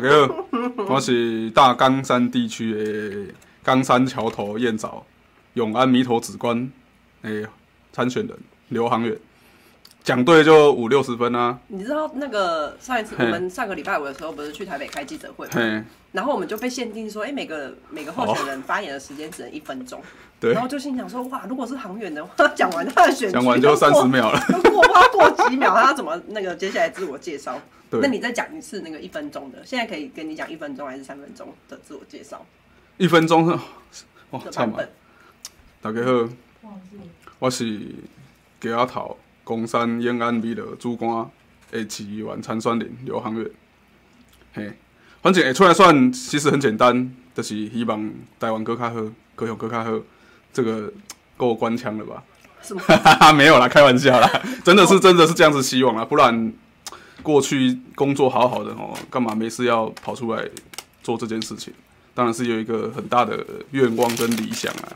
大家好，我是大冈山地区的冈山桥头燕找永安弥陀寺观诶参选人刘航远。讲对就五六十分啊！你知道那个上一次我们上个礼拜五的时候不是去台北开记者会嘛？然后我们就被限定说，哎、欸，每个每个候选人发言的时间只能一分钟。对。然后就心想说，哇，如果是航远的话，讲完他的选讲完就三十秒了，过不知道过几秒，他要怎么那个接下来自我介绍？对。那你再讲一次那个一分钟的，现在可以跟你讲一分钟还是三分钟的自我介绍？一分钟，哇，差不多。大家好，我是给阿桃。公山延安弥勒主官的市议员参选人刘航远，嘿，反正会出来算，其实很简单，就是希望台湾更较好，高雄更较好，这个够官腔了吧？是吗？没有啦，开玩笑啦，真的是真的是这样子希望啦，不然过去工作好好的哦，干嘛没事要跑出来做这件事情？当然是有一个很大的愿望跟理想啊。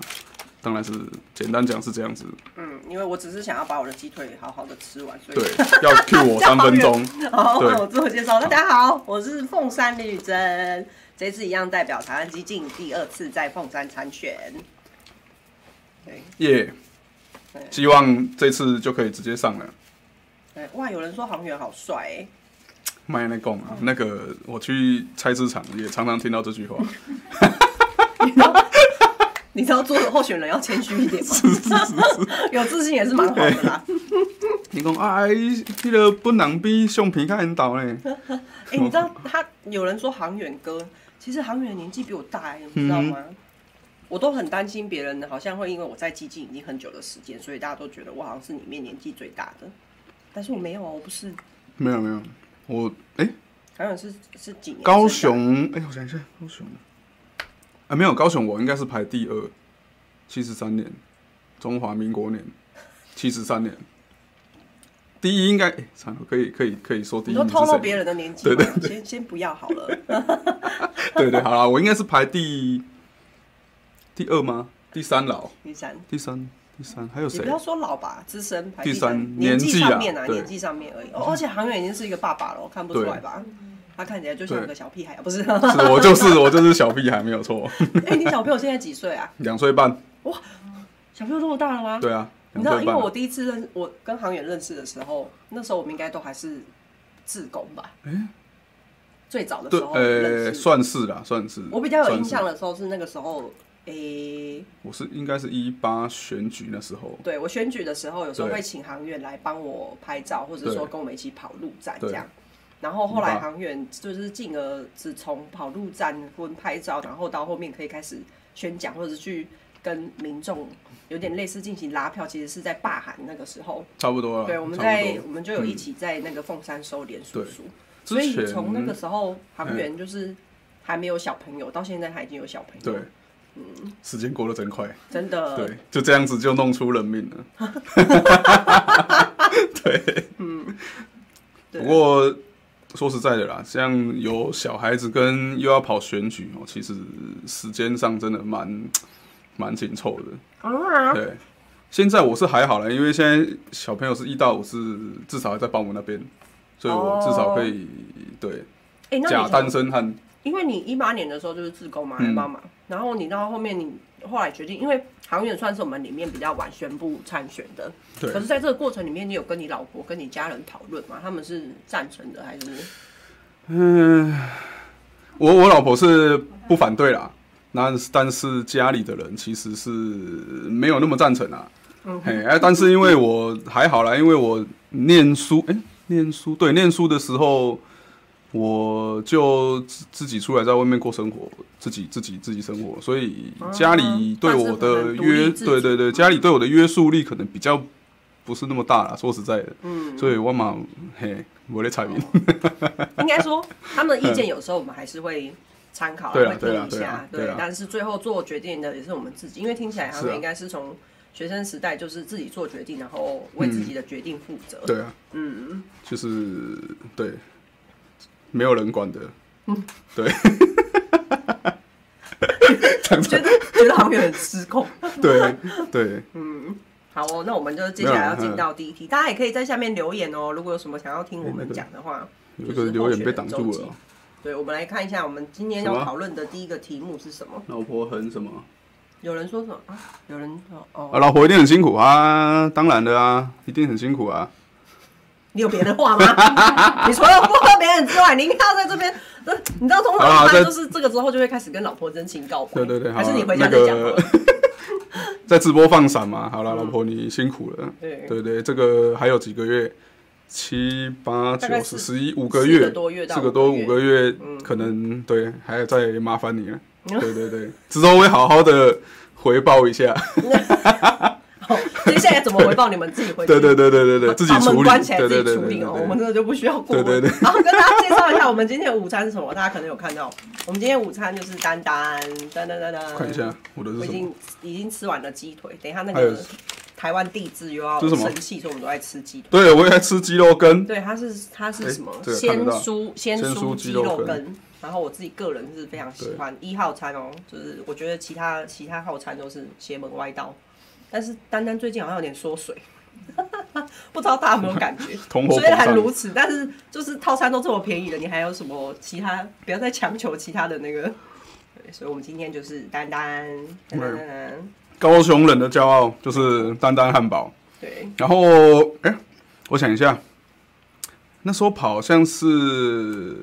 当然是简单讲是这样子。嗯，因为我只是想要把我的鸡腿好好的吃完，所以对，要 cue 我 三分钟。好，我自我介绍，大家好，我是凤山李宇珍，这次一样代表台湾基进第二次在凤山参选。对，耶，希望这次就可以直接上了。对，哇，有人说航员好帅哎。卖那贡啊，那个我去菜市场也常常听到这句话。你知道做候选人要谦虚一点吗？有自信也是蛮好的啦。你讲哎，那个本人比相片较引导呢。哎、欸，你知道他有人说航远哥，其实航远年纪比我大哎，你知道吗？嗯、我都很担心别人好像会因为我在基金已经很久的时间，所以大家都觉得我好像是里面年纪最大的。但是我没有啊，我不是。没有没有，我哎，航、欸、远是是几年？高雄哎、欸，我想一下，高雄。啊，没有高雄，我应该是排第二，七十三年，中华民国年，七十三年，第一应该，哎、欸，可以可以可以说第一。你都透露别人的年纪，对对对，先先不要好了。对对，好了，我应该是排第第二吗？第三老？第三，第三，第三，还有谁？你不要说老吧，资深排第第三，年纪上面啊，年纪上面而已。哦，而且航远已经是一个爸爸了，我看不出来吧？他看起来就像个小屁孩，不是？是我就是我就是小屁孩，没有错。哎，你小朋友现在几岁啊？两岁半。哇，小朋友这么大了吗？对啊，你知道，因为我第一次认我跟航远认识的时候，那时候我们应该都还是自工吧？哎，最早的时候，呃，算是啦，算是。我比较有印象的时候是那个时候，哎，我是应该是一八选举那时候。对，我选举的时候，有时候会请航远来帮我拍照，或者说跟我们一起跑路站这样。然后后来航远就是进而只从跑路站跟拍照，然后到后面可以开始宣讲，或者是去跟民众有点类似进行拉票，其实是在罢韩那个时候。差不多了。对，我们在我们就有一起在那个凤山收连署书。所以从那个时候，航远就是还没有小朋友，到现在他已经有小朋友。对，嗯，时间过得真快，真的。对，就这样子就弄出人命了。对，嗯，不过。说实在的啦，像有小孩子跟又要跑选举哦，其实时间上真的蛮 蛮紧凑的。对，现在我是还好了，因为现在小朋友是一到五是至少还在保姆那边，所以我至少可以对。假单身汉。因为你一八年的时候就是自工嘛，来帮忙，然后你到后面你后来决定，因为航远算是我们里面比较晚宣布参选的，对。可是在这个过程里面，你有跟你老婆跟你家人讨论吗？他们是赞成的还是？嗯，我我老婆是不反对啦，那但是家里的人其实是没有那么赞成啊。嗯哼。哎，但是因为我还好啦，因为我念书，哎、欸，念书对，念书的时候。我就自自己出来在外面过生活，自己自己自己生活，所以家里对我的约，对对对，家里对我的约束力可能比较不是那么大啦。说实在的，嗯，所以我嘛嘿，我的彩民。应该说，他们的意见有时候我们还是会参考，会听一下，对。但是最后做决定的也是我们自己，因为听起来他们应该是从学生时代就是自己做决定，然后为自己的决定负责。对啊，嗯，就是对。没有人管的，嗯，对，觉得觉得好像有点失控，对对，嗯，好哦，那我们就接下来要进到第一题，大家也可以在下面留言哦，如果有什么想要听我们讲的话，就是留言被挡住了，对，我们来看一下，我们今天要讨论的第一个题目是什么？老婆很什么？有人说什么？啊？有人说哦，啊，老婆一定很辛苦啊，当然的啊，一定很辛苦啊。你有别的话吗？你除了附和别人之外，你一定要在这边，你知道通常他就是这个之后就会开始跟老婆真情告白。对对对，还是你回家再讲。那个、在直播放闪嘛？好了，老婆你辛苦了。对对对，这个还有几个月，七八九十十一五个月，四个多月，四个多五个月，可能对，还要再麻烦你了。对对对，之后会好好的回报一下。接下来怎么回报？你们自己回。对对对对对对，自己处理。关起来自己处理哦，我们真的就不需要过问。对对对。然后跟大家介绍一下，我们今天的午餐是什么？大家可能有看到，我们今天午餐就是丹丹丹丹丹丹。看一下我的是什么？我已经已经吃完了鸡腿，等一下那个台湾地质又要生气，所以我们都在吃鸡腿。对，我也在吃鸡肉羹。对，它是它是什么？鲜酥鲜酥鸡肉羹。然后我自己个人是非常喜欢一号餐哦，就是我觉得其他其他号餐都是邪门歪道。但是丹丹最近好像有点缩水，不知道大家有没有感觉？虽然如此，但是就是套餐都这么便宜了，你还有什么其他？不要再强求其他的那个。对，所以我们今天就是丹丹，丹丹高雄人的骄傲就是丹丹汉堡。对，然后哎、欸，我想一下，那时候跑好像是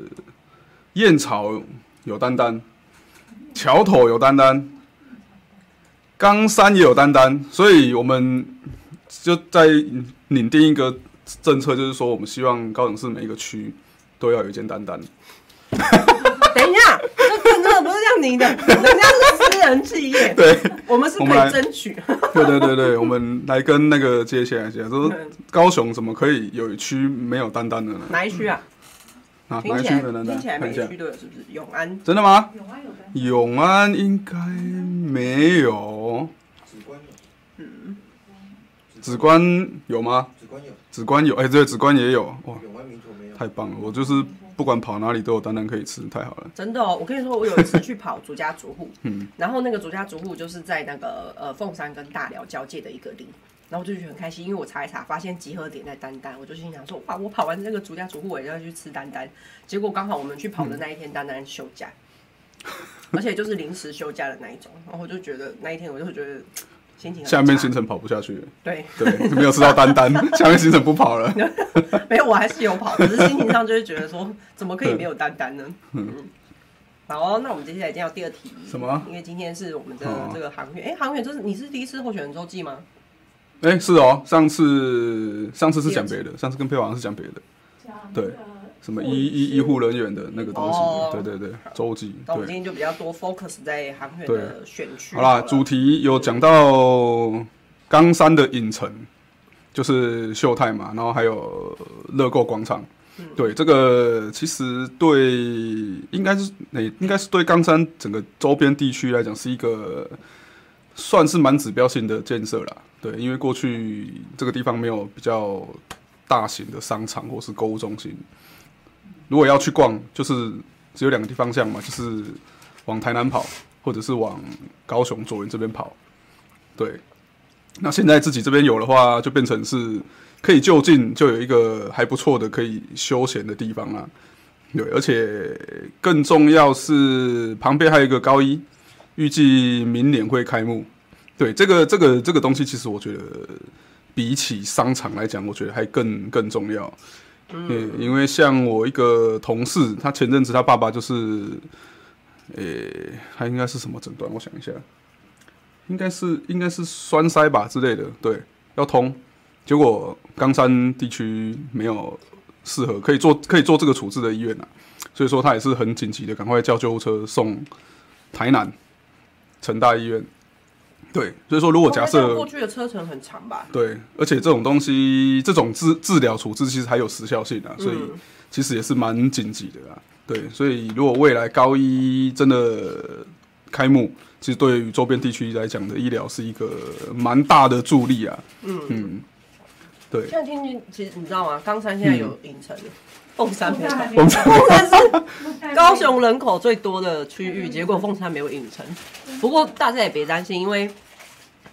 燕巢有丹丹，桥头有丹丹。冈山也有丹丹，所以我们就在拟定一个政策，就是说我们希望高雄市每一个区都要有一间丹丹。等一下，这政策不是这样拟的，人家是私人企业，对，我们是可以争取。对对对对，我们来跟那个接线来接，说高雄怎么可以有一区没有丹丹的呢？哪一区啊？啊，哪一区的丹丹？听起来每区都有，是不是？永安？真的吗？永安有永安应该没有。紫关有吗？紫关有，紫关有，哎，对，紫关也有，哇，太棒了！我就是不管跑哪里都有丹丹可以吃，太好了。真的哦，我跟你说，我有一次 去跑竹家竹户，嗯，然后那个竹家竹户就是在那个呃凤山跟大寮交界的一个里，然后我就觉得很开心，因为我查一查发现集合点在丹丹，我就心想说，哇，我跑完这个逐家逐户，我也要去吃丹丹。结果刚好我们去跑的那一天，丹丹休假，而且就是临时休假的那一种，然后我就觉得那一天我就觉得心情。下面行程跑不下去了，对对，没有吃到丹丹，下面行程不跑了。没有，我还是有跑，可是心情上就会觉得说，怎么可以没有丹丹呢？嗯，好，那我们接下来进到第二题。什么？因为今天是我们的这个航远，哎，航远，这是你是第一次候选人周记吗？哎，是哦，上次上次是讲别的，上次跟佩王是讲别的，对。什么医医医护人员的那个东西？哦、对对对，周记。那我们今天就比较多 focus 在航远的选区。好啦，主题有讲到冈山的影城，就是秀泰嘛，然后还有乐购广场。嗯、对，这个其实对应该是那应该是对冈山整个周边地区来讲是一个算是蛮指标性的建设啦。对，因为过去这个地方没有比较大型的商场或是购物中心。如果要去逛，就是只有两个地方向嘛，就是往台南跑，或者是往高雄左营这边跑。对，那现在自己这边有的话，就变成是可以就近就有一个还不错的可以休闲的地方啊。对，而且更重要是旁边还有一个高一，预计明年会开幕。对，这个这个这个东西，其实我觉得比起商场来讲，我觉得还更更重要。嗯，因为像我一个同事，他前阵子他爸爸就是，呃、欸，他应该是什么诊断？我想一下，应该是应该是栓塞吧之类的，对，要通，结果冈山地区没有适合可以做可以做这个处置的医院啊，所以说他也是很紧急的，赶快叫救护车送台南成大医院。对，所以说如果假设过去的车程很长吧，对，而且这种东西，这种治治疗处置其实还有时效性啊，所以其实也是蛮紧急的啊。对，所以如果未来高一真的开幕，其实对于周边地区来讲的医疗是一个蛮大的助力啊。嗯嗯，对。现在听听，其实你知道吗？冈山现在有影城，凤山没有，凤山是高雄人口最多的区域，结果凤山没有影城。不过大家也别担心，因为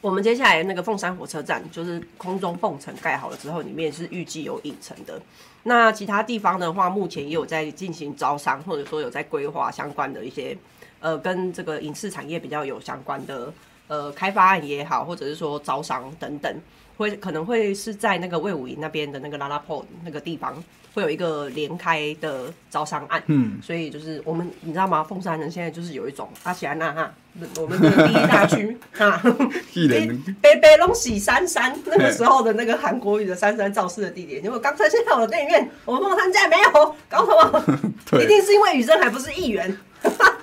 我们接下来那个凤山火车站，就是空中凤城盖好了之后，里面是预计有影城的。那其他地方的话，目前也有在进行招商，或者说有在规划相关的一些，呃，跟这个影视产业比较有相关的，呃，开发案也好，或者是说招商等等，会可能会是在那个魏武营那边的那个拉拉破那个地方。会有一个连开的招商案，嗯，所以就是我们，你知道吗？凤山人现在就是有一种阿喜安娜哈，我们的第一大区 哈，北北龙喜三山 那个时候的那个韩国语的三山造势的地点，因为刚才现在我的电影院，我们凤山站没有，搞什么？一定是因为雨珍还不是议员。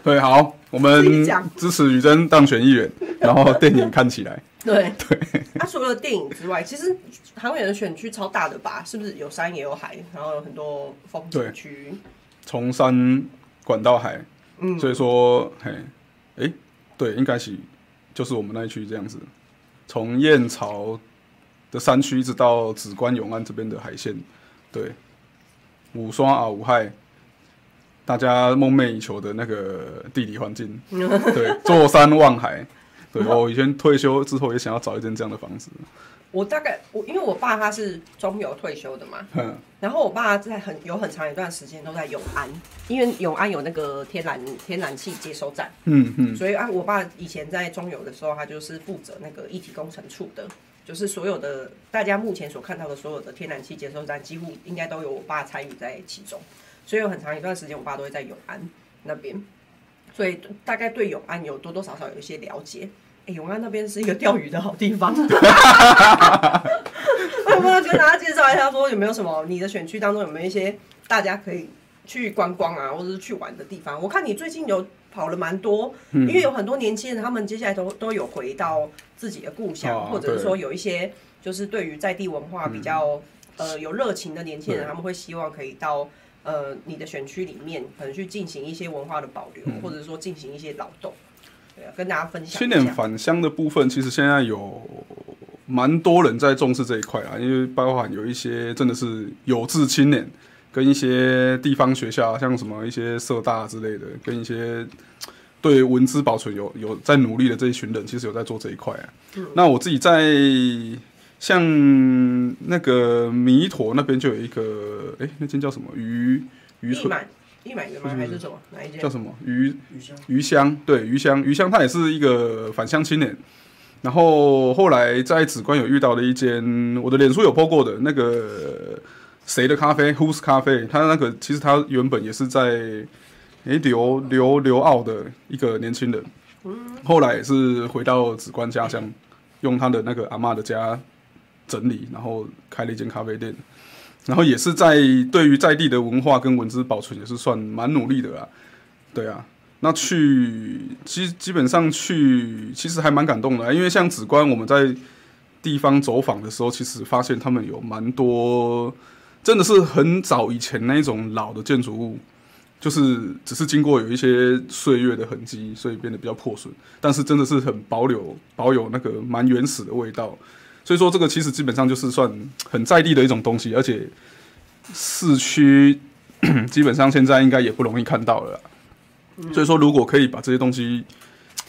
对，好，我们支持雨珍当选议员，然后电影看起来。对 对，那、啊、除了电影之外，其实航远的选区超大的吧？是不是有山也有海，然后有很多风景区？从山管到海，嗯，所以说，嘿，哎、欸，对，应该是就是我们那一区这样子，从燕巢的山区一直到紫关永安这边的海线，对，五双啊五海，大家梦寐以求的那个地理环境，对，坐山望海。对，我以前退休之后也想要找一间这样的房子。我大概我因为我爸他是中油退休的嘛，嗯，然后我爸在很有很长一段时间都在永安，因为永安有那个天然天然气接收站，嗯嗯，所以啊，我爸以前在中油的时候，他就是负责那个一体工程处的，就是所有的大家目前所看到的所有的天然气接收站，几乎应该都有我爸参与在其中，所以有很长一段时间，我爸都会在永安那边，所以大概对永安有多多少少有一些了解。欸、永安那边是一个钓鱼的好地方，我要跟大家介绍一下，说有没有什么你的选区当中有没有一些大家可以去观光啊，或者是去玩的地方？我看你最近有跑了蛮多，嗯，因为有很多年轻人，他们接下来都都有回到自己的故乡，哦，或者是说有一些就是对于在地文化比较，嗯、呃有热情的年轻人，他们会希望可以到呃你的选区里面，可能去进行一些文化的保留，嗯，或者说进行一些劳动。对啊，跟大家分享。青年返乡的部分，其实现在有蛮多人在重视这一块啊，因为包含有一些真的是有志青年，跟一些地方学校，像什么一些社大之类的，跟一些对文字保存有有在努力的这一群人，其实有在做这一块啊。嗯。那我自己在像那个弥陀那边就有一个，哎、欸，那间叫什么？渔渔村。一买的吗？还是什么？哪一间？叫什么？鱼鱼香？对，鱼香鱼香，他也是一个返乡青年。然后后来在紫关有遇到了一间，我的脸书有 po 过的那个谁的咖啡，Who's 咖啡。他那个其实他原本也是在诶留留留澳的一个年轻人，后来也是回到紫关家乡，用他的那个阿嬷的家整理，然后开了一间咖啡店。然后也是在对于在地的文化跟文字保存也是算蛮努力的啦，对啊，那去基基本上去其实还蛮感动的，因为像梓官我们在地方走访的时候，其实发现他们有蛮多真的是很早以前那一种老的建筑物，就是只是经过有一些岁月的痕迹，所以变得比较破损，但是真的是很保留保有那个蛮原始的味道。所以说，这个其实基本上就是算很在地的一种东西，而且市区基本上现在应该也不容易看到了。所以说，如果可以把这些东西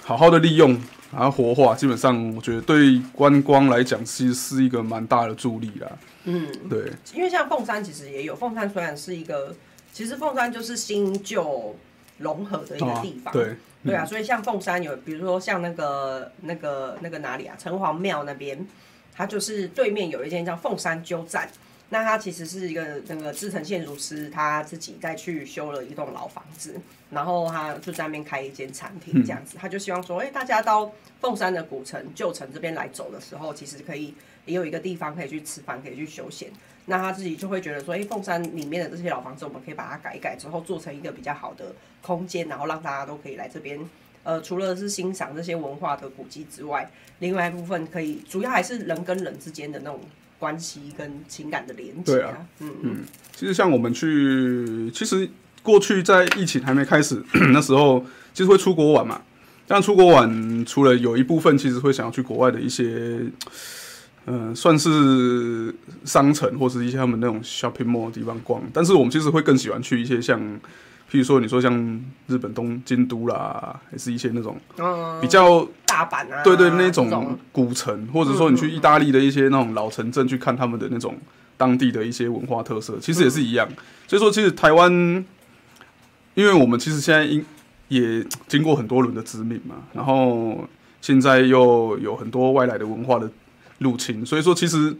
好好的利用，然后活化，基本上我觉得对观光来讲，其实是一个蛮大的助力啦。嗯，对。因为像凤山其实也有，凤山虽然是一个，其实凤山就是新旧融合的一个地方。对，对啊。所以像凤山有，比如说像那个那个那个哪里啊，城隍庙那边。它就是对面有一间叫凤山鸠站，那它其实是一个那个志诚建筑师他自己再去修了一栋老房子，然后他就在那边开一间餐厅这样子，他就希望说，哎，大家到凤山的古城旧城这边来走的时候，其实可以也有一个地方可以去吃饭，可以去休闲。那他自己就会觉得说，哎，凤山里面的这些老房子，我们可以把它改一改之后，做成一个比较好的空间，然后让大家都可以来这边。呃，除了是欣赏这些文化的古迹之外，另外一部分可以主要还是人跟人之间的那种关系跟情感的连接啊。对啊，嗯嗯。其实像我们去，其实过去在疫情还没开始 那时候，其实会出国玩嘛。但出国玩，除了有一部分其实会想要去国外的一些，嗯、呃，算是商城或是一些他们那种 shopping mall 的地方逛，但是我们其实会更喜欢去一些像。譬如说你说像日本东京都啦，还是一些那种比较、嗯、大阪啊，对对，那种古城，或者说你去意大利的一些那种老城镇去看他们的那种当地的一些文化特色，其实也是一样。所以说，其实台湾，因为我们其实现在因也经过很多轮的殖民嘛，然后现在又有很多外来的文化的入侵，所以说其实。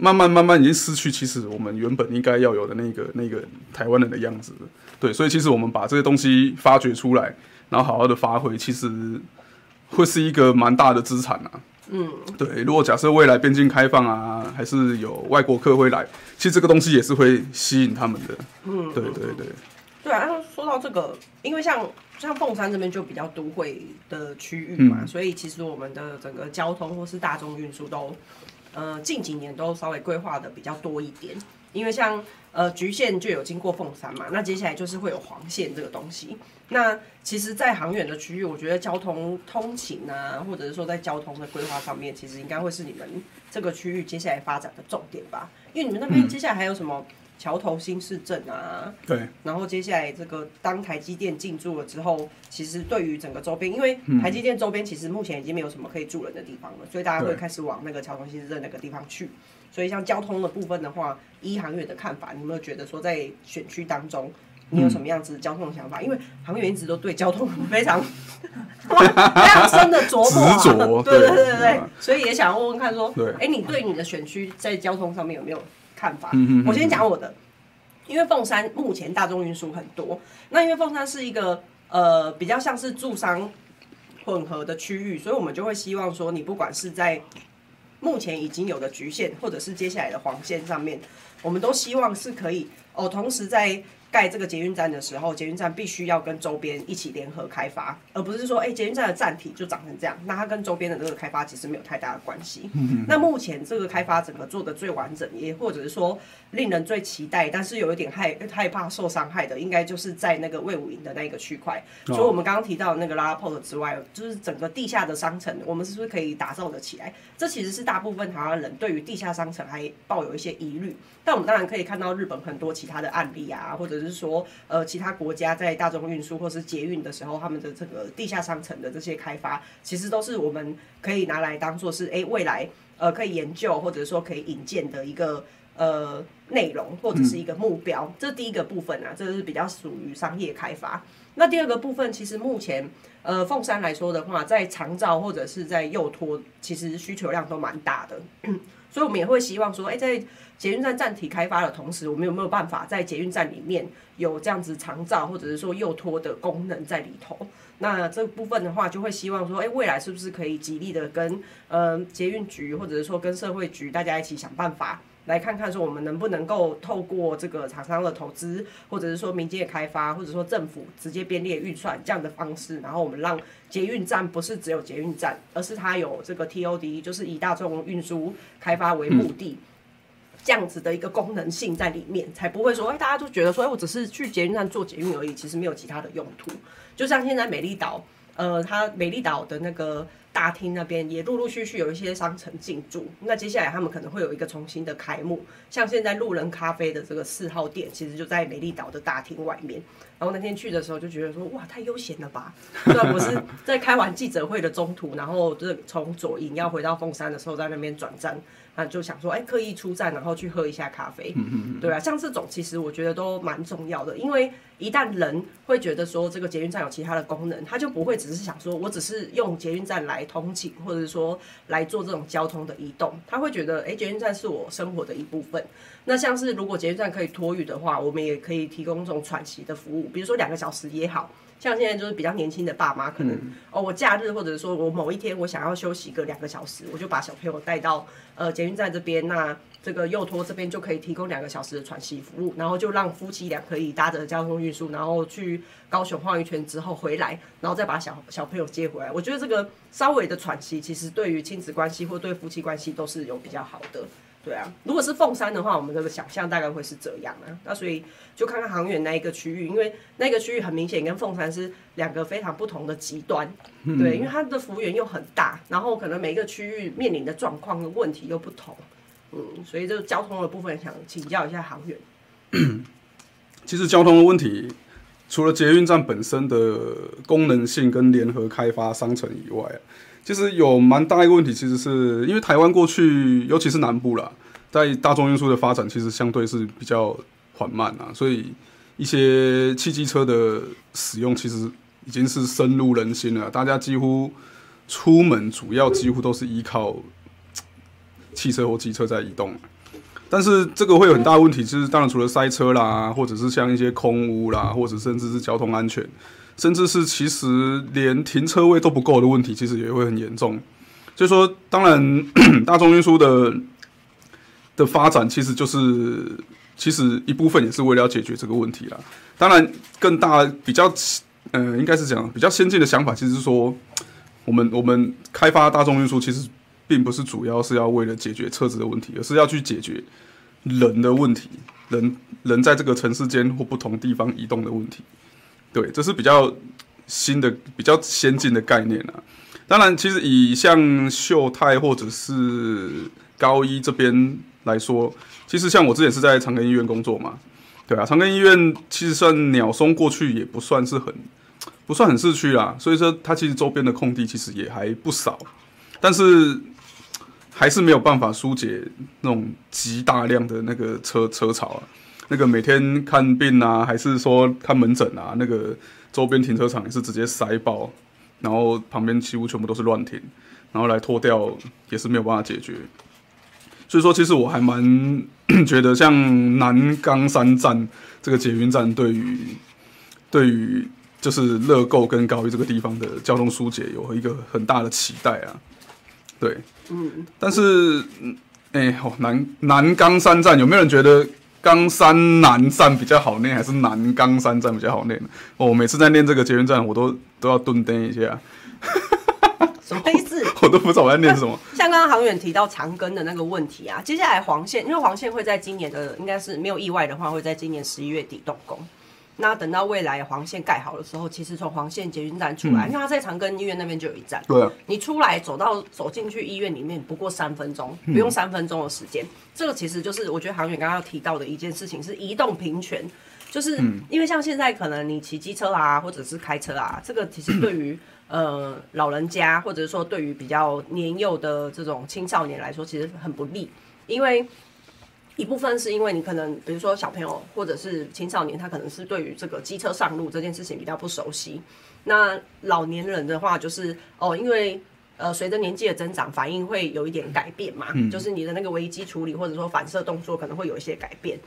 慢慢慢慢已经失去，其实我们原本应该要有的那个那个台湾人的样子，对，所以其实我们把这些东西发掘出来，然后好好的发挥，其实会是一个蛮大的资产啊。嗯，对，如果假设未来边境开放啊，还是有外国客会来，其实这个东西也是会吸引他们的。嗯，对对对。对啊，说到这个，因为像像凤山这边就比较都会的区域嘛，嗯，所以其实我们的整个交通或是大众运输都。呃，近几年都稍微规划的比较多一点，因为像呃橘线就有经过凤山嘛，那接下来就是会有黄线这个东西。那其实，在航远的区域，我觉得交通通勤啊，或者是说在交通的规划上面，其实应该会是你们这个区域接下来发展的重点吧。因为你们那边接下来还有什么？桥头新市镇啊，对，然后接下来这个当台积电进驻了之后，其实对于整个周边，因为台积电周边其实目前已经没有什么可以住人的地方了，所以大家会开始往那个桥头新市镇那个地方去。所以像交通的部分的话，依航远的看法，你有没有觉得说在选区当中，你有什么样子交通的想法？因为航远一直都对交通非常 非常深的琢磨、啊，对对对对。对，所以也想问问看说，哎，你对你的选区在交通上面有没有？看法，我先讲我的，因为凤山目前大众运输很多，那因为凤山是一个呃比较像是住商混合的区域，所以我们就会希望说，你不管是在目前已经有的局限，或者是接下来的黄线上面，我们都希望是可以哦，同时在。盖这个捷运站的时候，捷运站必须要跟周边一起联合开发，而不是说，哎、欸，捷运站的站体就长成这样，那它跟周边的这个开发其实没有太大的关系。那目前这个开发整个做的最完整，也或者是说令人最期待，但是有一点害害怕受伤害的，应该就是在那个魏武营的那个区块。除了我们刚刚提到的那个 LaLaport 之外，就是整个地下的商城，我们是不是可以打造的起来？这其实是大部分台湾人对于地下商城还抱有一些疑虑。但我们当然可以看到日本很多其他的案例啊，或者是说，呃，其他国家在大众运输或是捷运的时候，他们的这个地下商城的这些开发，其实都是我们可以拿来当做是，哎，未来呃可以研究或者说可以引荐的一个呃内容或者是一个目标。这是第一个部分啊，这是比较属于商业开发。那第二个部分，其实目前呃凤山来说的话，在长照或者是在幼托，其实需求量都蛮大的，所以我们也会希望说，哎，在捷运站站体开发的同时，我们有没有办法在捷运站里面有这样子长照或者是说幼托的功能在里头？那这部分的话，就会希望说，哎，未来是不是可以极力的跟呃捷运局或者是说跟社会局大家一起想办法，来看看说我们能不能够透过这个厂商的投资，或者是说民间的开发，或者说政府直接编列预算这样的方式，然后我们让捷运站不是只有捷运站，而是它有这个 TOD，就是以大众运输开发为目的。这样子的一个功能性在里面，才不会说，哎，大家都觉得说，哎，我只是去捷运站做捷运而已，其实没有其他的用途。就像现在美丽岛，呃，它美丽岛的那个大厅那边也陆陆续续有一些商城进驻，那接下来他们可能会有一个重新的开幕，像现在路人咖啡的这个四号店，其实就在美丽岛的大厅外面。然后那天去的时候就觉得说，哇，太悠闲了吧！虽然我是在开完记者会的中途，然后就是从左营要回到凤山的时候，在那边转站。啊，就想说，哎、欸，刻意出站，然后去喝一下咖啡，对啊，像这种其实我觉得都蛮重要的，因为一旦人会觉得说这个捷运站有其他的功能，他就不会只是想说我只是用捷运站来通勤，或者说来做这种交通的移动，他会觉得，哎、欸，捷运站是我生活的一部分。那像是如果捷运站可以托育的话，我们也可以提供这种喘息的服务，比如说两个小时也好。像现在就是比较年轻的爸妈，可能、嗯、哦，我假日或者说我某一天我想要休息个两个小时，我就把小朋友带到呃捷运站这边，那这个幼托这边就可以提供两个小时的喘息服务，然后就让夫妻俩可以搭着交通运输，然后去高雄晃一圈之后回来，然后再把小小朋友接回来。我觉得这个稍微的喘息，其实对于亲子关系或对夫妻关系都是有比较好的。对啊，如果是凤山的话，我们这个想象大概会是这样啊。那所以就看看航远那一个区域，因为那个区域很明显跟凤山是两个非常不同的极端。对，因为它的幅员又很大，然后可能每一个区域面临的状况跟问题又不同。嗯，所以这个交通的部分想请教一下航远。其实交通的问题，除了捷运站本身的功能性跟联合开发商城以外，其实有蛮大一个问题，其实是因为台湾过去，尤其是南部啦，在大众运输的发展其实相对是比较缓慢啊，所以一些汽机车的使用其实已经是深入人心了，大家几乎出门主要几乎都是依靠汽车或机车在移动。但是这个会有很大的问题，就是当然除了塞车啦，或者是像一些空污啦，或者甚至是交通安全，甚至是其实连停车位都不够的问题，其实也会很严重。所以说，当然 大众运输的的发展，其实就是其实一部分也是为了要解决这个问题啦。当然，更大比较呃，应该是讲比较先进的想法，其实是说我们我们开发大众运输，其实。并不是主要是要为了解决车子的问题，而是要去解决人的问题，人人在这个城市间或不同地方移动的问题。对，这是比较新的、比较先进的概念啊。当然，其实以像秀泰或者是高一这边来说，其实像我之前是在长庚医院工作嘛，对啊，长庚医院其实算鸟松过去也不算是很不算很市区啦，所以说它其实周边的空地其实也还不少，但是。还是没有办法疏解那种极大量的那个车车潮啊，那个每天看病啊，还是说看门诊啊，那个周边停车场也是直接塞爆，然后旁边几乎全部都是乱停，然后来拖掉也是没有办法解决。所以说，其实我还蛮觉得像南冈山站这个捷运站，对于对于就是乐购跟高一这个地方的交通疏解，有一个很大的期待啊。对，嗯，但是，哎、欸，哦，南南冈山站有没有人觉得冈山南站比较好念，还是南冈山站比较好念？哦，我每次在念这个捷运站，我都都要顿登一下。什么意思？我都不知道我在念什么。像刚刚航远提到长庚的那个问题啊，接下来黄线，因为黄线会在今年的，应该是没有意外的话，会在今年十一月底动工。那等到未来黄线盖好的时候，其实从黄线捷运站出来，嗯、因为它在长庚医院那边就有一站。对、啊，你出来走到走进去医院里面不过三分钟，不用三分钟的时间。嗯、这个其实就是我觉得航远刚刚提到的一件事情，是移动平权。就是因为像现在可能你骑机车啊，或者是开车啊，这个其实对于呃老人家，或者说对于比较年幼的这种青少年来说，其实很不利，因为。一部分是因为你可能，比如说小朋友或者是青少年，他可能是对于这个机车上路这件事情比较不熟悉。那老年人的话，就是哦，因为呃，随着年纪的增长，反应会有一点改变嘛，嗯、就是你的那个危机处理或者说反射动作可能会有一些改变。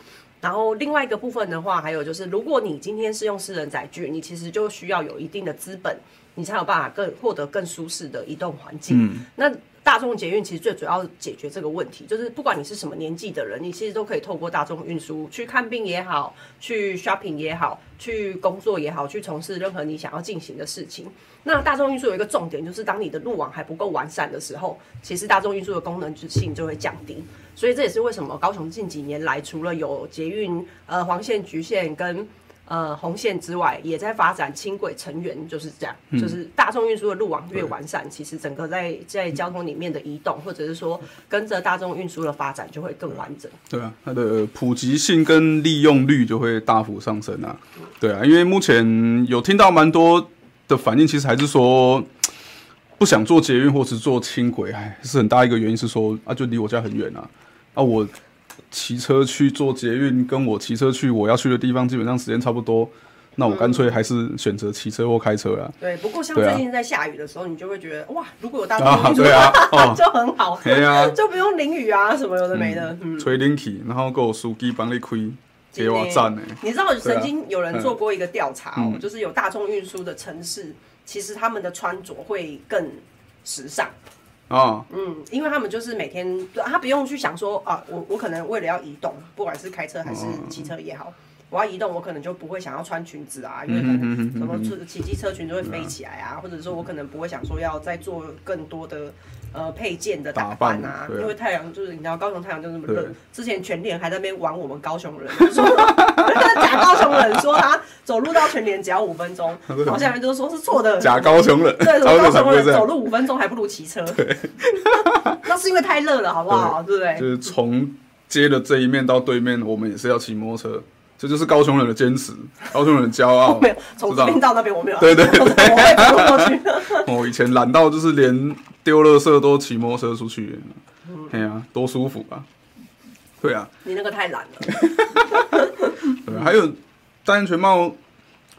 然后另外一个部分的话，还有就是，如果你今天是用私人载具，你其实就需要有一定的资本，你才有办法更获得更舒适的移动环境。嗯、那大众捷运其实最主要解决这个问题，就是不管你是什么年纪的人，你其实都可以透过大众运输去看病也好，去 shopping 也好，去工作也好，去从事任何你想要进行的事情。那大众运输有一个重点，就是当你的路网还不够完善的时候，其实大众运输的功能性就会降低。所以这也是为什么高雄近几年来，除了有捷运呃黄线、橘线跟呃，红线之外，也在发展轻轨成员，就是这样，嗯、就是大众运输的路网越完善，其实整个在在交通里面的移动，或者是说跟着大众运输的发展，就会更完整。对啊，它的普及性跟利用率就会大幅上升啊。对啊，因为目前有听到蛮多的反应，其实还是说不想坐捷运或是坐轻轨，哎，是很大一个原因是说啊，就离我家很远啊，啊我。骑车去做捷运，跟我骑车去我要去的地方，基本上时间差不多。那我干脆还是选择骑车或开车啊。对，不过像最近在下雨的时候，你就会觉得哇，如果有大众运输，就很好，对啊，就不用淋雨啊，什么有的没的，吹冷气，然后给我司机帮你开，给我赞呢。你知道曾经有人做过一个调查哦，就是有大众运输的城市，其实他们的穿着会更时尚。啊，嗯，因为他们就是每天，他不用去想说啊，我我可能为了要移动，不管是开车还是骑车也好，我要移动，我可能就不会想要穿裙子啊，因为可能什么骑机车裙就会飞起来啊，或者说我可能不会想说要再做更多的呃配件的打扮啊，因为太阳就是你知道高雄太阳就那么热，之前全联还在那边玩我们高雄人，说 假高雄人说他走路到全联只要五分钟，然后下面就是说是错的，假高雄人，对，高雄人走路五分钟还不如骑车，那是因为太热了，好不好？对不对？就是从街的这一面到对面，我们也是要骑摩托车。这就是高雄人的坚持，高雄人的骄傲。没有从这边到那边，我没有。对对对，我会走过去。我以前懒到就是连丢垃圾都骑摩托车出去，哎呀、啊，多舒服啊！对啊，你那个太懒了。对，还有戴安全帽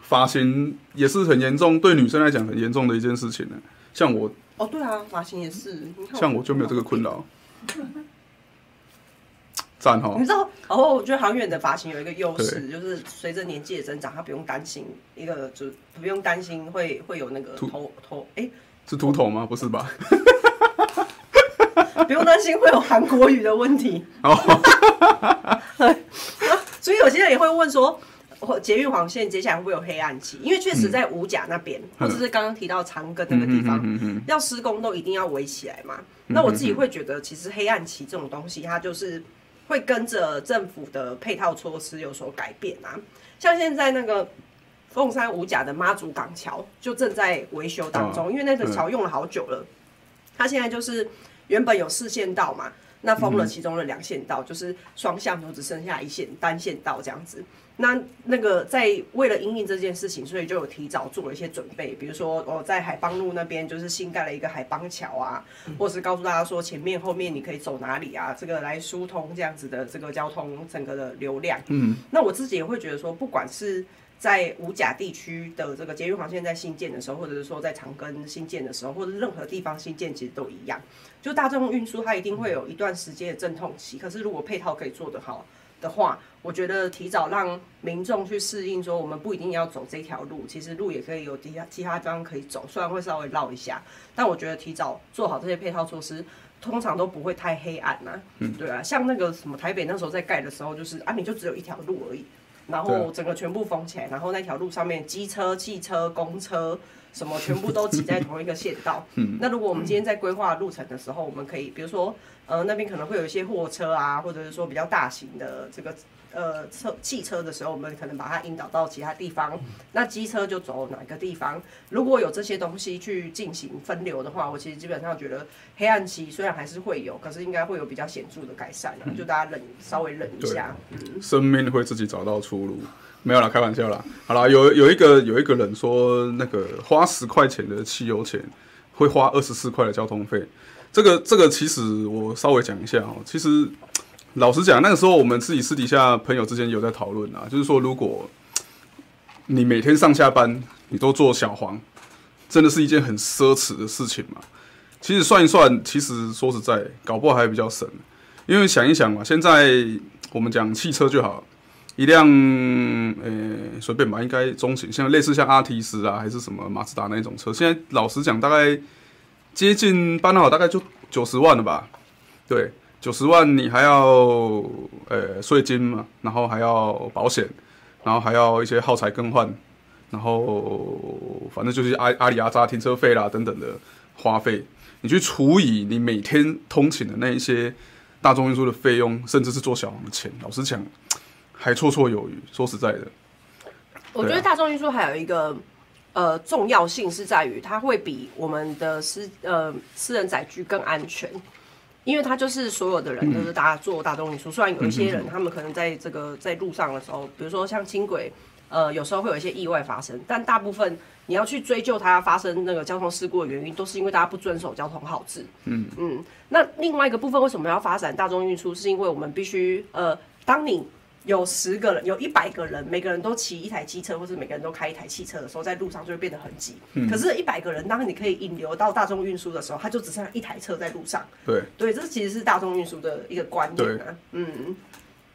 发型也是很严重，对女生来讲很严重的一件事情呢。像我，哦对啊，发型也是。像我就没有这个困扰。赞哈！你知道，然后我觉得航远的发型有一个优势，就是随着年纪的增长，他不用担心一个，就不用担心会会有那个头头，哎，是秃头吗？不是吧？不用担心会有韩国语的问题。哦，所以有些人也会问说，捷运黄线接下来会不会有黑暗期？因为确实在五甲那边，或者是刚刚提到长庚那个地方，要施工都一定要围起来嘛。那我自己会觉得，其实黑暗期这种东西，它就是。会跟着政府的配套措施有所改变啊，像现在那个凤山五甲的妈祖港桥就正在维修当中，因为那个桥用了好久了，它现在就是原本有四线道嘛，那封了其中的两线道，就是双向都只剩下一线单线道这样子。那那个在为了因应这件事情，所以就有提早做了一些准备，比如说我在海邦路那边就是新盖了一个海邦桥啊，或是告诉大家说前面后面你可以走哪里啊，这个来疏通这样子的这个交通整个的流量。嗯，那我自己也会觉得说，不管是在五甲地区的这个捷运黄线在新建的时候，或者是说在长庚新建的时候，或者任何地方新建，其实都一样，就大众运输它一定会有一段时间的阵痛期，可是如果配套可以做得好。的话，我觉得提早让民众去适应，说我们不一定要走这条路，其实路也可以有其他其他地方可以走，虽然会稍微绕一下，但我觉得提早做好这些配套措施，通常都不会太黑暗呐、嗯，对啊，像那个什么台北那时候在盖的时候，就是啊，你就只有一条路而已，然后整个全部封起来，然后那条路上面机车、汽车、公车。什么全部都挤在同一个线道。嗯，那如果我们今天在规划路程的时候，我们可以，比如说，呃，那边可能会有一些货车啊，或者是说比较大型的这个呃车汽车的时候，我们可能把它引导到其他地方。那机车就走哪个地方？如果有这些东西去进行分流的话，我其实基本上觉得黑暗期虽然还是会有，可是应该会有比较显著的改善啊。就大家忍稍微忍一下，嗯，生命会自己找到出路。没有啦，开玩笑啦。好啦，有有一个有一个人说，那个花十块钱的汽油钱，会花二十四块的交通费。这个这个其实我稍微讲一下哦。其实老实讲，那个时候我们自己私底下朋友之间有在讨论啊，就是说，如果你每天上下班你都坐小黄，真的是一件很奢侈的事情嘛？其实算一算，其实说实在，搞不好还比较省。因为想一想嘛，现在我们讲汽车就好。一辆，呃、随便吧，应该中型，像类似像阿提斯啊，还是什么马自达那种车，现在老实讲，大概接近办好，大概就九十万了吧？对，九十万你还要呃税金嘛，然后还要保险，然后还要一些耗材更换，然后反正就是阿阿里阿扎停车费啦等等的花费，你去除以你每天通勤的那一些大众运输的费用，甚至是坐小黄的钱，老实讲。还绰绰有余。说实在的，我觉得大众运输还有一个呃重要性是在于，它会比我们的私呃私人载具更安全，因为他就是所有的人都是大家做大众运输。虽然有一些人他们可能在这个在路上的时候，比如说像轻轨，呃有时候会有一些意外发生，但大部分你要去追究它发生那个交通事故的原因，都是因为大家不遵守交通号志。嗯嗯。那另外一个部分为什么要发展大众运输？是因为我们必须呃，当你有十个人，有一百个人，每个人都骑一台机车，或是每个人都开一台汽车的时候，在路上就会变得很挤。嗯。可是，一百个人，当你可以引流到大众运输的时候，它就只剩下一台车在路上。对。对，这其实是大众运输的一个观念啊。嗯。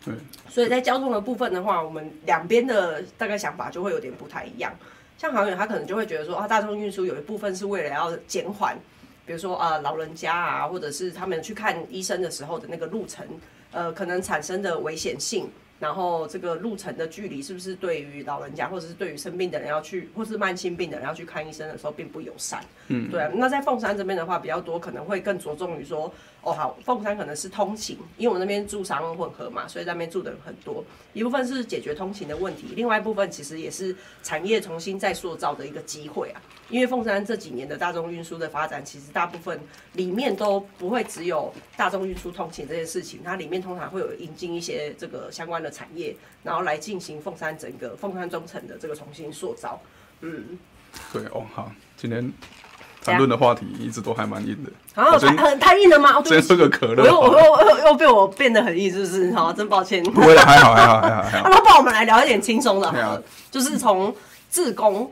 对。所以在交通的部分的话，我们两边的大概想法就会有点不太一样。像航远，他可能就会觉得说，啊，大众运输有一部分是为了要减缓，比如说啊，老人家啊，或者是他们去看医生的时候的那个路程，呃，可能产生的危险性。然后这个路程的距离是不是对于老人家，或者是对于生病的人要去，或是慢性病的人要去看医生的时候并不友善？嗯，对啊。那在凤山这边的话比较多，可能会更着重于说，哦好，凤山可能是通勤，因为我那边住商混合嘛，所以那边住的人很多。一部分是解决通勤的问题，另外一部分其实也是产业重新再塑造的一个机会啊。因为凤山这几年的大众运输的发展，其实大部分里面都不会只有大众运输通勤这件事情，它里面通常会有引进一些这个相关的产业，然后来进行凤山整个凤山中城的这个重新塑造。嗯，对哦，好，今天。谈论的话题一直都还蛮硬的，啊，太太硬了吗？今天喝个可乐，我又我又又又被我变得很硬，是不是？好，真抱歉。不会的，还好还好还好还好。那不然我们来聊一点轻松的，好了，就是从自工。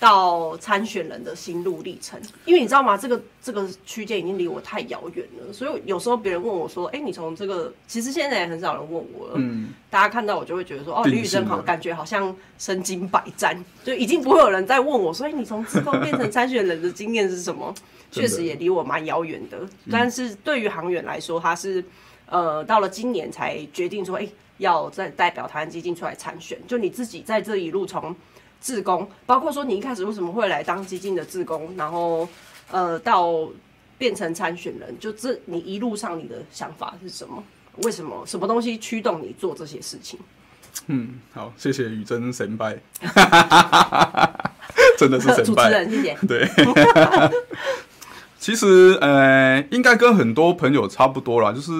到参选人的心路历程，因为你知道吗？这个这个区间已经离我太遥远了，所以有时候别人问我说：“哎、欸，你从这个……其实现在也很少人问我了。”嗯，大家看到我就会觉得说：“哦，李宇珍好，感觉好像身经百战，就已经不会有人再问我说：‘哎、欸，你从志工变成参选人的经验是什么？’确实也离我蛮遥远的。但是对于航远来说，他是呃到了今年才决定说：‘哎、欸，要再代表台湾基金出来参选。’就你自己在这一路从。志工，包括说你一开始为什么会来当基进的志工，然后呃到变成参选人，就这你一路上你的想法是什么？为什么什么东西驱动你做这些事情？嗯，好，谢谢宇珍神拜，真的是神拜，主持人谢谢。对，其实呃应该跟很多朋友差不多啦，就是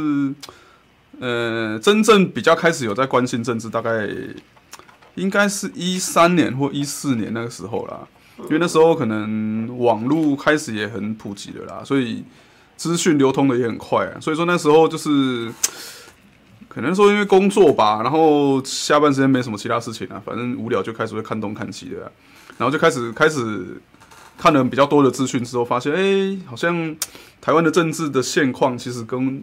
呃真正比较开始有在关心政治，大概。应该是一三年或一四年那个时候啦，因为那时候可能网络开始也很普及的啦，所以资讯流通的也很快啊。所以说那时候就是可能说因为工作吧，然后下班时间没什么其他事情啊，反正无聊就开始会看东看西的啊，然后就开始开始看了比较多的资讯之后，发现哎，好像台湾的政治的现况其实跟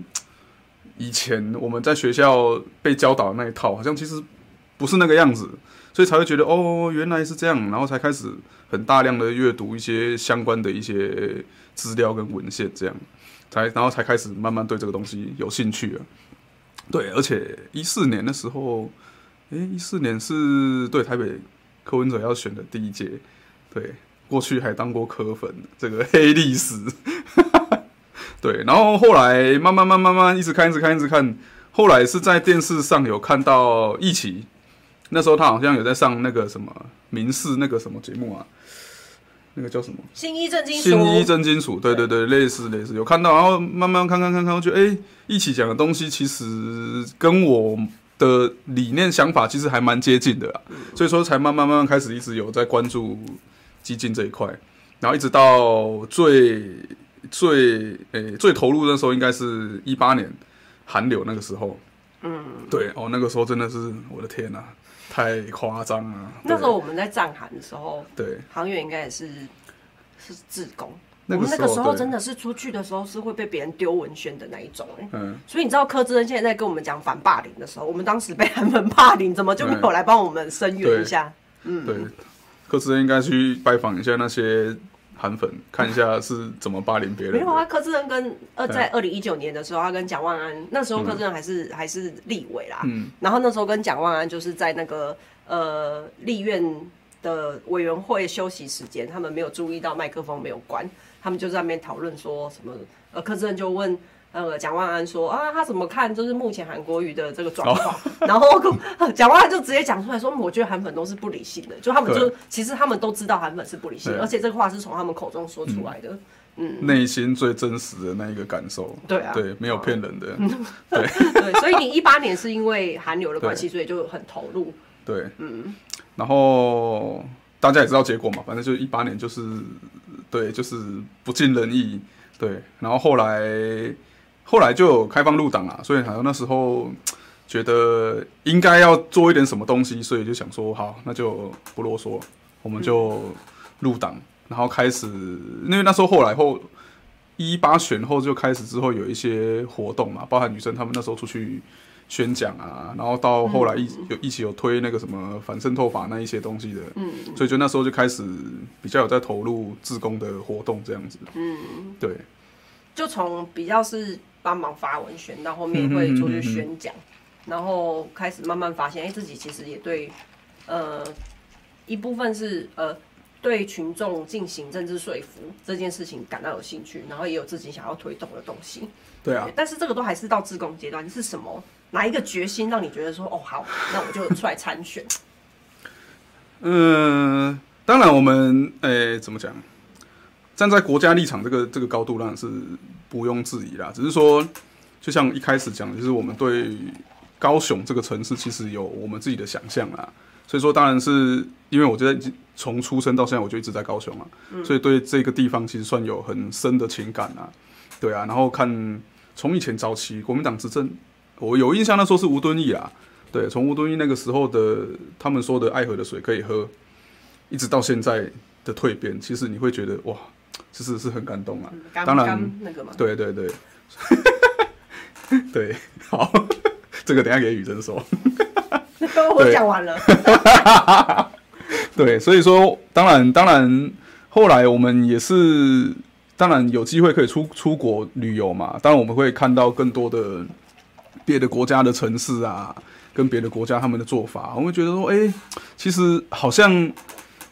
以前我们在学校被教导的那一套，好像其实。不是那个样子，所以才会觉得哦，原来是这样，然后才开始很大量的阅读一些相关的一些资料跟文献，这样才然后才开始慢慢对这个东西有兴趣了。对，而且一四年的时候，诶，一四年是对台北柯文哲要选的第一届，对，过去还当过柯粉，这个 黑历史。对，然后后来慢慢慢慢慢一直看一直看一直看，后来是在电视上有看到一起。那时候他好像有在上那个什么民视那个什么节目啊，那个叫什么？新一正金属。新一正金属，对对对，类似类似，有看到，然后慢慢看看看看，我觉得哎，一起讲的东西其实跟我的理念想法其实还蛮接近的啦，所以说才慢慢慢慢开始一直有在关注基金这一块，然后一直到最最诶最投入的时候，应该是一八年寒流那个时候，嗯，对哦，那个时候真的是我的天呐。太夸张了！那时候我们在战韩的时候，对，航远应该也是是自工。我们那个时候真的是出去的时候是会被别人丢文宣的那一种哎。嗯。所以你知道柯志恩现在在跟我们讲反霸凌的时候，我们当时被韩粉霸凌，怎么就没有来帮我们声援一下？嗯，对。柯志恩应该去拜访一下那些。韩粉看一下是怎么霸凌别人。没有啊，柯志恩跟呃，在二零一九年的时候，他跟蒋万安，那时候柯志恩还是、嗯、还是立委啦。嗯。然后那时候跟蒋万安就是在那个呃立院的委员会休息时间，他们没有注意到麦克风没有关，他们就在那边讨论说什么。呃，柯志恩就问。呃，蒋万安说啊，他怎么看？就是目前韩国瑜的这个状况。哦、然后蒋万安就直接讲出来说，我觉得韩粉都是不理性的，就他们就其实他们都知道韩粉是不理性的，而且这个话是从他们口中说出来的。嗯，嗯内心最真实的那一个感受。对啊，对，没有骗人的。嗯、对 对，所以你一八年是因为韩流的关系，所以就很投入。对，嗯。然后大家也知道结果嘛，反正就一八年就是对，就是不尽人意。对，然后后来。后来就有开放入党了，所以好像那时候觉得应该要做一点什么东西，所以就想说。好，那就不啰嗦，我们就入党，然后开始，因为那时候后来后一八选后就开始之后有一些活动嘛，包含女生他们那时候出去宣讲啊，然后到后来一有一起有推那个什么反渗透法那一些东西的，嗯，所以就那时候就开始比较有在投入自工的活动。这样子，嗯，对，就从比较是。帮忙发文宣，到后面会出去宣讲，然后开始慢慢发现，哎、欸，自己其实也对，呃，一部分是呃对群众进行政治说服这件事情感到有兴趣，然后也有自己想要推动的东西。对啊，但是这个都还是到自工阶段，是什么？哪一个决心让你觉得说，哦，好，那我就出来参选？嗯，当然，我们，哎、欸，怎么讲？站在国家立场这个这个高度当然是毋庸置疑啦，只是说，就像一开始讲的，就是我们对高雄这个城市其实有我们自己的想象啦。所以说，当然是因为我觉得从出生到现在我就一直在高雄啊，所以对这个地方其实算有很深的情感啊。对啊，然后看从以前早期国民党执政，我有印象那时候是吴敦义啊，对，从吴敦义那个时候的他们说的爱河的水可以喝，一直到现在的蜕变，其实你会觉得哇。其实是很感动啊，嗯、当然那个嘛，对对对，对，好，这个等下给雨珍说，我讲完了，对，对，所以说当然当然，后来我们也是当然有机会可以出出国旅游嘛，当然我们会看到更多的别的国家的城市啊，跟别的国家他们的做法，我们会觉得说，哎、欸，其实好像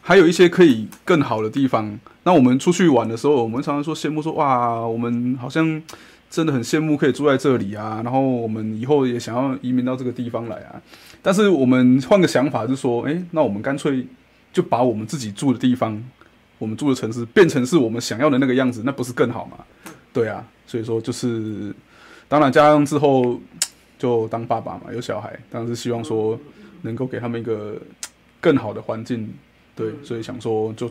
还有一些可以更好的地方。那我们出去玩的时候，我们常常说羡慕说哇，我们好像真的很羡慕可以住在这里啊，然后我们以后也想要移民到这个地方来啊。但是我们换个想法，就是说，哎、那我们干脆就把我们自己住的地方，我们住的城市变成是我们想要的那个样子，那不是更好吗？对啊，所以说就是，当然加上之后就当爸爸嘛，有小孩，当然是希望说能够给他们一个更好的环境，对，所以想说就。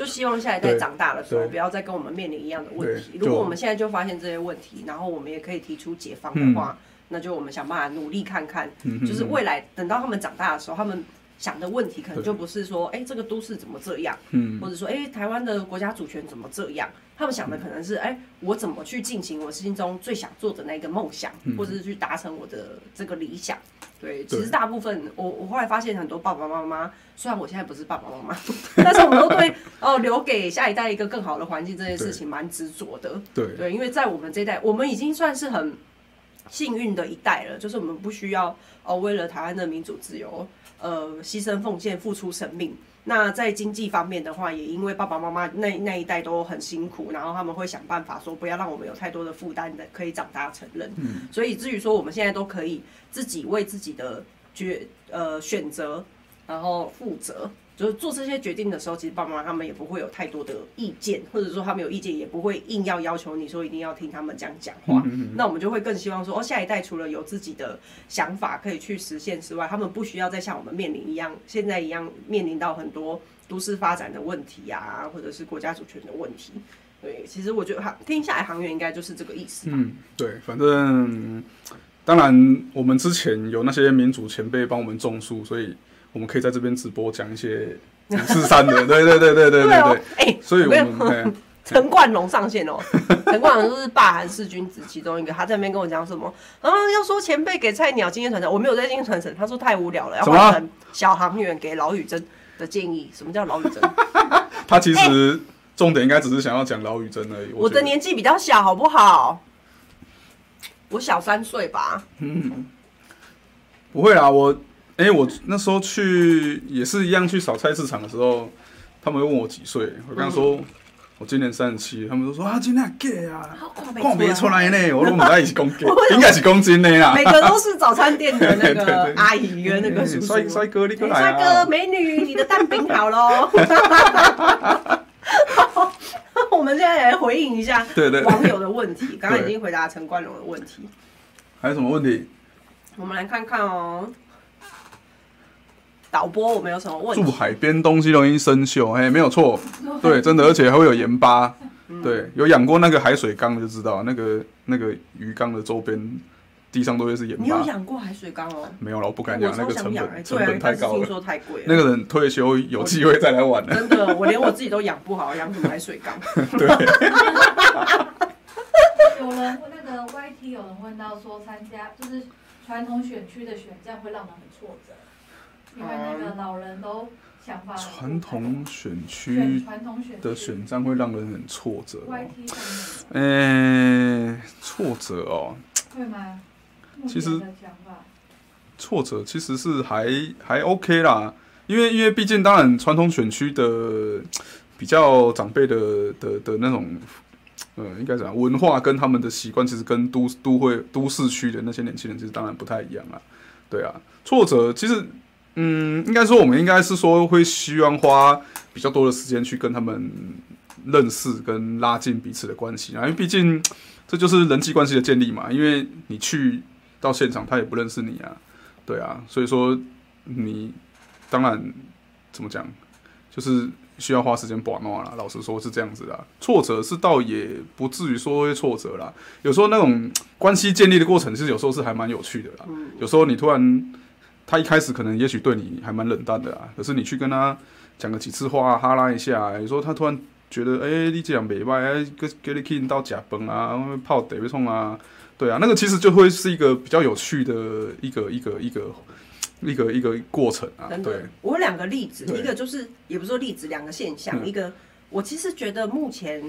就希望下一代长大的时候，不要再跟我们面临一样的问题。如果我们现在就发现这些问题，然后我们也可以提出解方的话，嗯、那就我们想办法努力看看，嗯、就是未来等到他们长大的时候，他们想的问题可能就不是说，哎、欸，这个都市怎么这样，嗯、或者说，哎、欸，台湾的国家主权怎么这样？他们想的可能是，哎、欸，我怎么去进行我心中最想做的那个梦想，嗯、或者是去达成我的这个理想。对，其实大部分我我后来发现很多爸爸妈妈，虽然我现在不是爸爸妈妈，但是我们都对哦留给下一代一个更好的环境这件事情蛮执着的。对对，因为在我们这一代，我们已经算是很幸运的一代了，就是我们不需要哦为了台湾的民主自由，呃牺牲奉献付出生命。那在经济方面的话，也因为爸爸妈妈那那一代都很辛苦，然后他们会想办法说不要让我们有太多的负担的，可以长大成人。嗯，所以至于说我们现在都可以自己为自己的决呃选择，然后负责。就是做这些决定的时候，其实爸爸妈妈他们也不会有太多的意见，或者说他们有意见也不会硬要要求你说一定要听他们这样讲话。那我们就会更希望说，哦，下一代除了有自己的想法可以去实现之外，他们不需要再像我们面临一样，现在一样面临到很多都市发展的问题啊，或者是国家主权的问题。对，其实我觉得听下来航员应该就是这个意思。嗯，对，反正当然我们之前有那些民主前辈帮我们种树，所以。我们可以在这边直播讲一些五四三的，对对对对对对对。哎、欸，所以我们 陈冠龙上线哦，陈冠龙就是霸韩四君子其中一个，他在那边跟我讲什么？啊，要说前辈给菜鸟经验传承，我没有在经验传承，他说太无聊了，要换成小航员给老宇珍的建议。什么叫老宇珍？他其实重点应该只是想要讲老宇珍而已。我的年纪比较小，好不好？我小三岁吧。嗯，不会啦，我。哎、欸，我那时候去也是一样去扫菜市场的时候，他们会问我几岁，我跟他说、嗯、我今年三十七，他们都说啊，今年几啊？看不出来呢，我都不知是公斤，应该是公斤的啦。每个都是早餐店的那个 阿姨跟那个叔叔。帅帅哥，你过来啊！帅哥，美女，你的蛋饼好喽。我们现在来回应一下网友的问题，刚刚已经回答陈冠荣的问题。还有什么问题？我们来看看哦。导播，我们有什么问题？住海边东西容易生锈，哎，没有错，对，真的，而且还会有盐巴，嗯、对，有养过那个海水缸就知道，那个那个鱼缸的周边地上都会是盐巴。你有养过海水缸哦？没有了，我不敢养，那个成本、欸、成本太高了。听说太贵了。那个人退休有机会再来玩了。真的，我连我自己都养不好，养什么海水缸？对。有人那个 YT 有人问到说，参加就是传统选区的选战会让人很挫折。因为那个老人都想法传统选区的选战会让人很挫折。嗯、欸，挫折哦。会吗？其实挫折其实是还还 OK 啦，因为因为毕竟当然传统选区的比较长辈的的的那种，呃，应该讲文化跟他们的习惯，其实跟都都会都市区的那些年轻人其实当然不太一样啦。对啊，挫折其实。嗯，应该说我们应该是说会希望花比较多的时间去跟他们认识跟拉近彼此的关系啊，因为毕竟这就是人际关系的建立嘛。因为你去到现场，他也不认识你啊，对啊，所以说你当然怎么讲，就是需要花时间把弄啦。老实说是这样子的，挫折是倒也不至于说会挫折啦。有时候那种关系建立的过程，其实有时候是还蛮有趣的啦。有时候你突然他一开始可能也许对你还蛮冷淡的啊，可是你去跟他讲个几次话，哈拉一下，有时候他突然。觉得哎、欸，你这样没办法，给给你去到假崩啊，泡得被冲啊，对啊，那个其实就会是一个比较有趣的一个一个一个一个一个过程啊。对，我有两个例子，一个就是也不是说例子，两个现象，嗯、一个我其实觉得目前。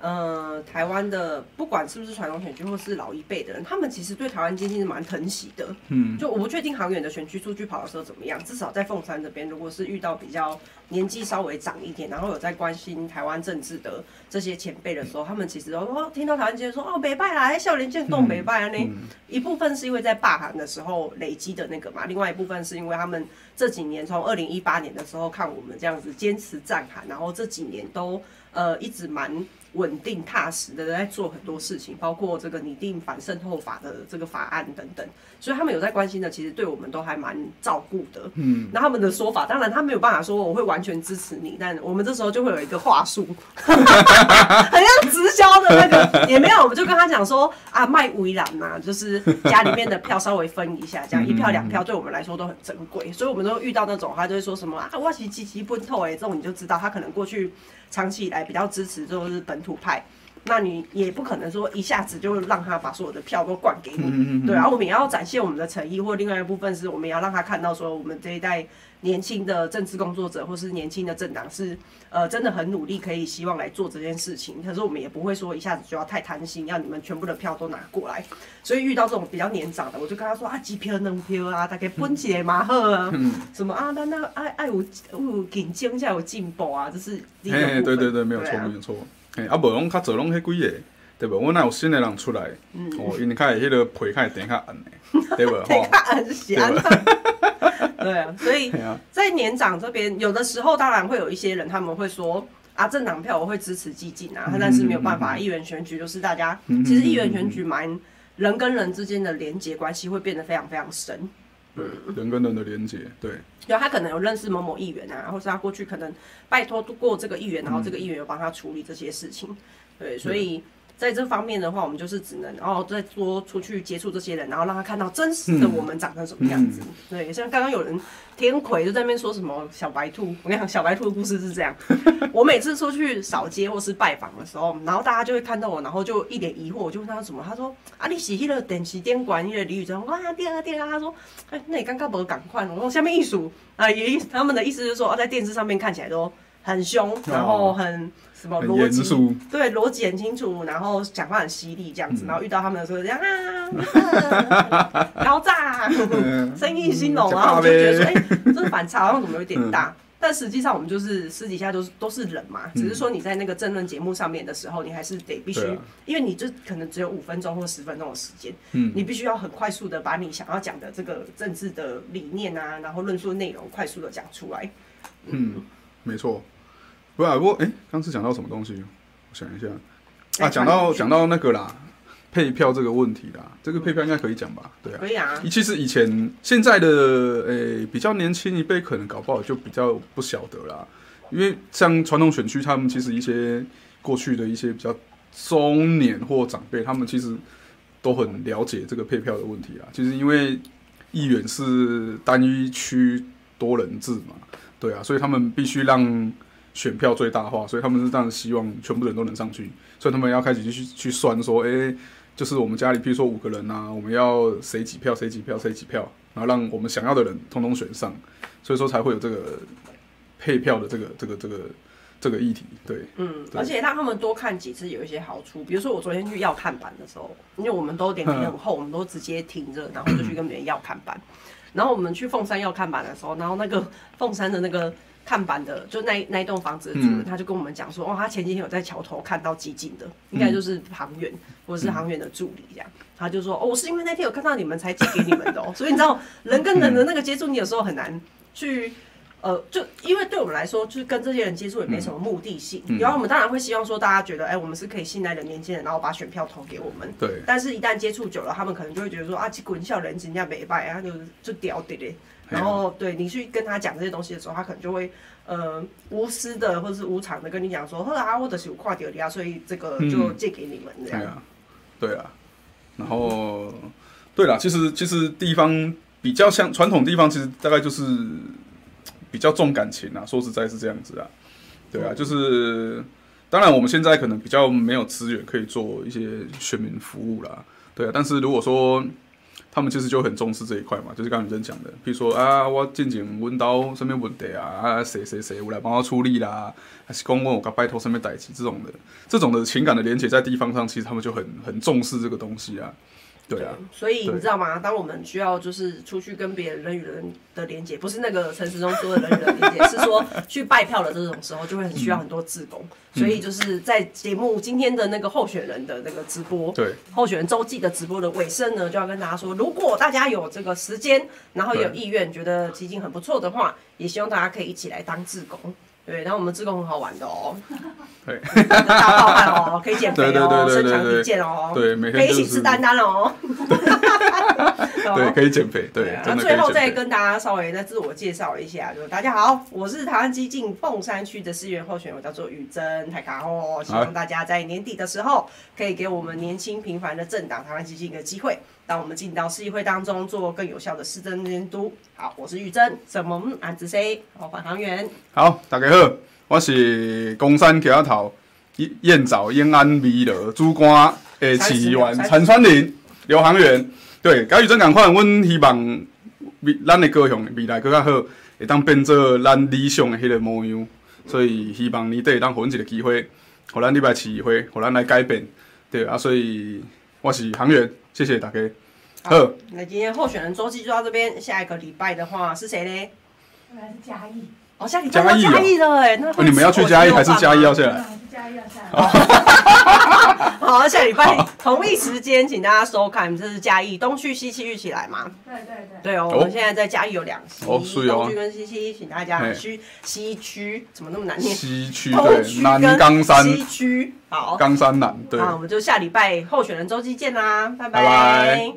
呃，台湾的不管是不是传统选区，或是老一辈的人，他们其实对台湾经济是蛮疼惜的。嗯，就我不确定航远的选区出去跑的时候怎么样，至少在凤山这边，如果是遇到比较年纪稍微长一点，然后有在关心台湾政治的这些前辈的时候，他们其实都说听到台湾经济说哦，北拜啦，少年健动北拜啊，那、嗯、一部分是因为在罢韩的时候累积的那个嘛，另外一部分是因为他们这几年从二零一八年的时候看我们这样子坚持战韩，然后这几年都呃一直蛮。稳定踏实的在做很多事情，包括这个拟定反渗透法的这个法案等等，所以他们有在关心的，其实对我们都还蛮照顾的。嗯，那他们的说法，当然他没有办法说我会完全支持你，但我们这时候就会有一个话术，很像直销的那个，也没有，我们就跟他讲说啊，卖围栏呐，就是家里面的票稍微分一下，这样一票两票对我们来说都很珍贵，所以我们都遇到那种他就会说什么啊，我是积极奔透哎，这种你就知道他可能过去。长期以来比较支持就是本土派，那你也不可能说一下子就让他把所有的票都灌给你，嗯、对啊，然后我们也要展现我们的诚意，或另外一部分是我们也要让他看到说我们这一代年轻的政治工作者或是年轻的政党是呃真的很努力，可以希望来做这件事情。可是我们也不会说一下子就要太贪心，要你们全部的票都拿过来。所以遇到这种比较年长的，我就跟他说啊，几票能票啊，大概分起来嘛好啊，嗯、什么啊，那那爱爱有有竞争才有进步啊，这是第一个部分。对对对，没有错、啊、没有错。哎，啊，无拢较做拢迄几个，对无？我哪有新的人出来？嗯、哦，因为开迄个皮开点较暗的，对无？点较暗是安。对啊，所以在年长这边，有的时候当然会有一些人，他们会说啊，政党票我会支持激进啊，但是没有办法，议员选举就是大家其实议员选举蛮人跟人之间的连结关系会变得非常非常深。对，人跟人的连接，对。有，他可能有认识某某议员啊，或是他过去可能拜托过这个议员，然后这个议员有帮他处理这些事情。对，所以。在这方面的话，我们就是只能，然后再多出去接触这些人，然后让他看到真实的我们长成什么样子。对，像刚刚有人天魁就在那边说什么小白兔，我跟你讲，小白兔的故事是这样。我每次出去扫街或是拜访的时候，然后大家就会看到我，然后就一脸疑惑，我就问他什么，他说啊，你是那个电视店管那个李宇春，哇，对啊对啊，他说，哎，那你刚刚不赶快，我说下面一数啊，也他们的意思就是说，啊，在电视上面看起来都很凶，然后很。哦什么逻辑？对，逻辑很清楚，然后讲话很犀利，这样子。然后遇到他们的时候，这样 啊，高炸，生意兴隆，然后我就觉得说，哎、欸，这反差好像怎么有点大？但实际上，我们就是私底下都是都是人嘛，只是说你在那个政论节目上面的时候，你还是得必须，因为你就可能只有五分钟或十分钟的时间，你必须要很快速的把你想要讲的这个政治的理念啊，然后论述内容快速的讲出来。嗯，没错。不啊，不过哎，刚是讲到什么东西？我想一下啊，讲到讲到那个啦，配票这个问题啦，这个配票应该可以讲吧？对啊，可以啊。其实以前现在的诶比较年轻一辈可能搞不好就比较不晓得啦，因为像传统选区，他们其实一些过去的一些比较中年或长辈，他们其实都很了解这个配票的问题啊。其实因为议员是单一区多人制嘛，对啊，所以他们必须让。选票最大化，所以他们是这样希望全部人都能上去，所以他们要开始去去算说，哎、欸，就是我们家里，譬如说五个人啊，我们要谁几票，谁几票，谁几票，然后让我们想要的人通通选上，所以说才会有这个配票的这个这个这个这个议题。对，嗯，而且让他们多看几次有一些好处，比如说我昨天去要看板的时候，因为我们都脸皮很厚，我们都直接停着，然后就去跟别人要看板，然后我们去凤山要看板的时候，然后那个凤山的那个。看板的就那那一栋房子的主人，他就跟我们讲说，哦，他前几天有在桥头看到激进的，应该就是航远或者是航远的助理这样。他就说，哦，我是因为那天有看到你们才寄给你们的哦。所以你知道，人跟人的那个接触，你有时候很难去呃，就因为对我们来说，就是跟这些人接触也没什么目的性。然后我们当然会希望说，大家觉得，哎，我们是可以信赖的年轻人，然后把选票投给我们。对。但是，一旦接触久了，他们可能就会觉得说，啊，去滚笑人人家没败，啊就就屌的嘞。然后，对你去跟他讲这些东西的时候，他可能就会呃无私的或者是无偿的跟你讲说，呵啊，我的是有跨掉的啊，所以这个就借给你们这样。对啊，对啊。然后，对啦，其实其实地方比较像传统地方，其实大概就是。比较重感情啊，说实在是这样子啊，对啊，就是当然我们现在可能比较没有资源可以做一些选民服务啦，对啊，但是如果说他们其实就很重视这一块嘛，就是刚刚你讲的，比如说啊，我进前问到什么问题啊，啊谁谁谁我来帮他处理啦，还是公问我该拜托什么代志这种的，这种的情感的连接在地方上，其实他们就很很重视这个东西啊。对啊，所以你知道吗？当我们需要就是出去跟别人人与人的连接，不是那个陈时中说的人与人连接，是说去拜票的这种时候，就会很需要很多志工。嗯、所以就是在节目今天的那个候选人的那个直播，对候选人周记的直播的尾声呢，就要跟大家说，如果大家有这个时间，然后有意愿，觉得基金很不错的话，也希望大家可以一起来当志工。对，然后我们自贡很好玩的哦，对，大爆汗哦，可以减肥哦，身强体健哦，对，每天可以一起吃丹丹哦，对，可以减肥，对。那最后再跟大家稍微再自我介绍一下，就是大家好，我是台湾基进凤山区的市议员候选人，我叫做宇珍泰卡哦，希望大家在年底的时候可以给我们年轻平凡的政党台湾基进一个机会。当我们进到市议会当中，做更有效的市政监督。好，我是玉珍，什么安子 C，好，返航员。好，大家好，我是公山桥头燕赵燕安美乐主管的市议员陈川林刘航员。对，跟玉珍同款，阮希望未咱的高雄未来更加好，会当变做咱理想的迄个模样。所以希望年底会当给阮一个机会，互咱礼拜市议会，互咱来改变。对啊，所以我是航员。谢谢大家。好，那今天候选人周记就到这边。下一个礼拜的话是谁呢？原来是嘉义。哦，下礼拜嘉义了哎，那你们要去嘉义还是嘉义要下来？嘉义要下来。好，下礼拜同一时间，请大家收看，这是嘉义东区西区一起来嘛？对对对。对哦，我们现在在嘉义有两区，东区跟西区，请大家去西区，怎么那么难念？西区对，南冈山西区。好，冈山南对。那我们就下礼拜候选人周记见啦，拜拜。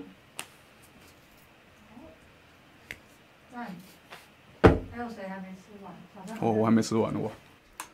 还有谁还没吃完？哦，我还没吃完，我。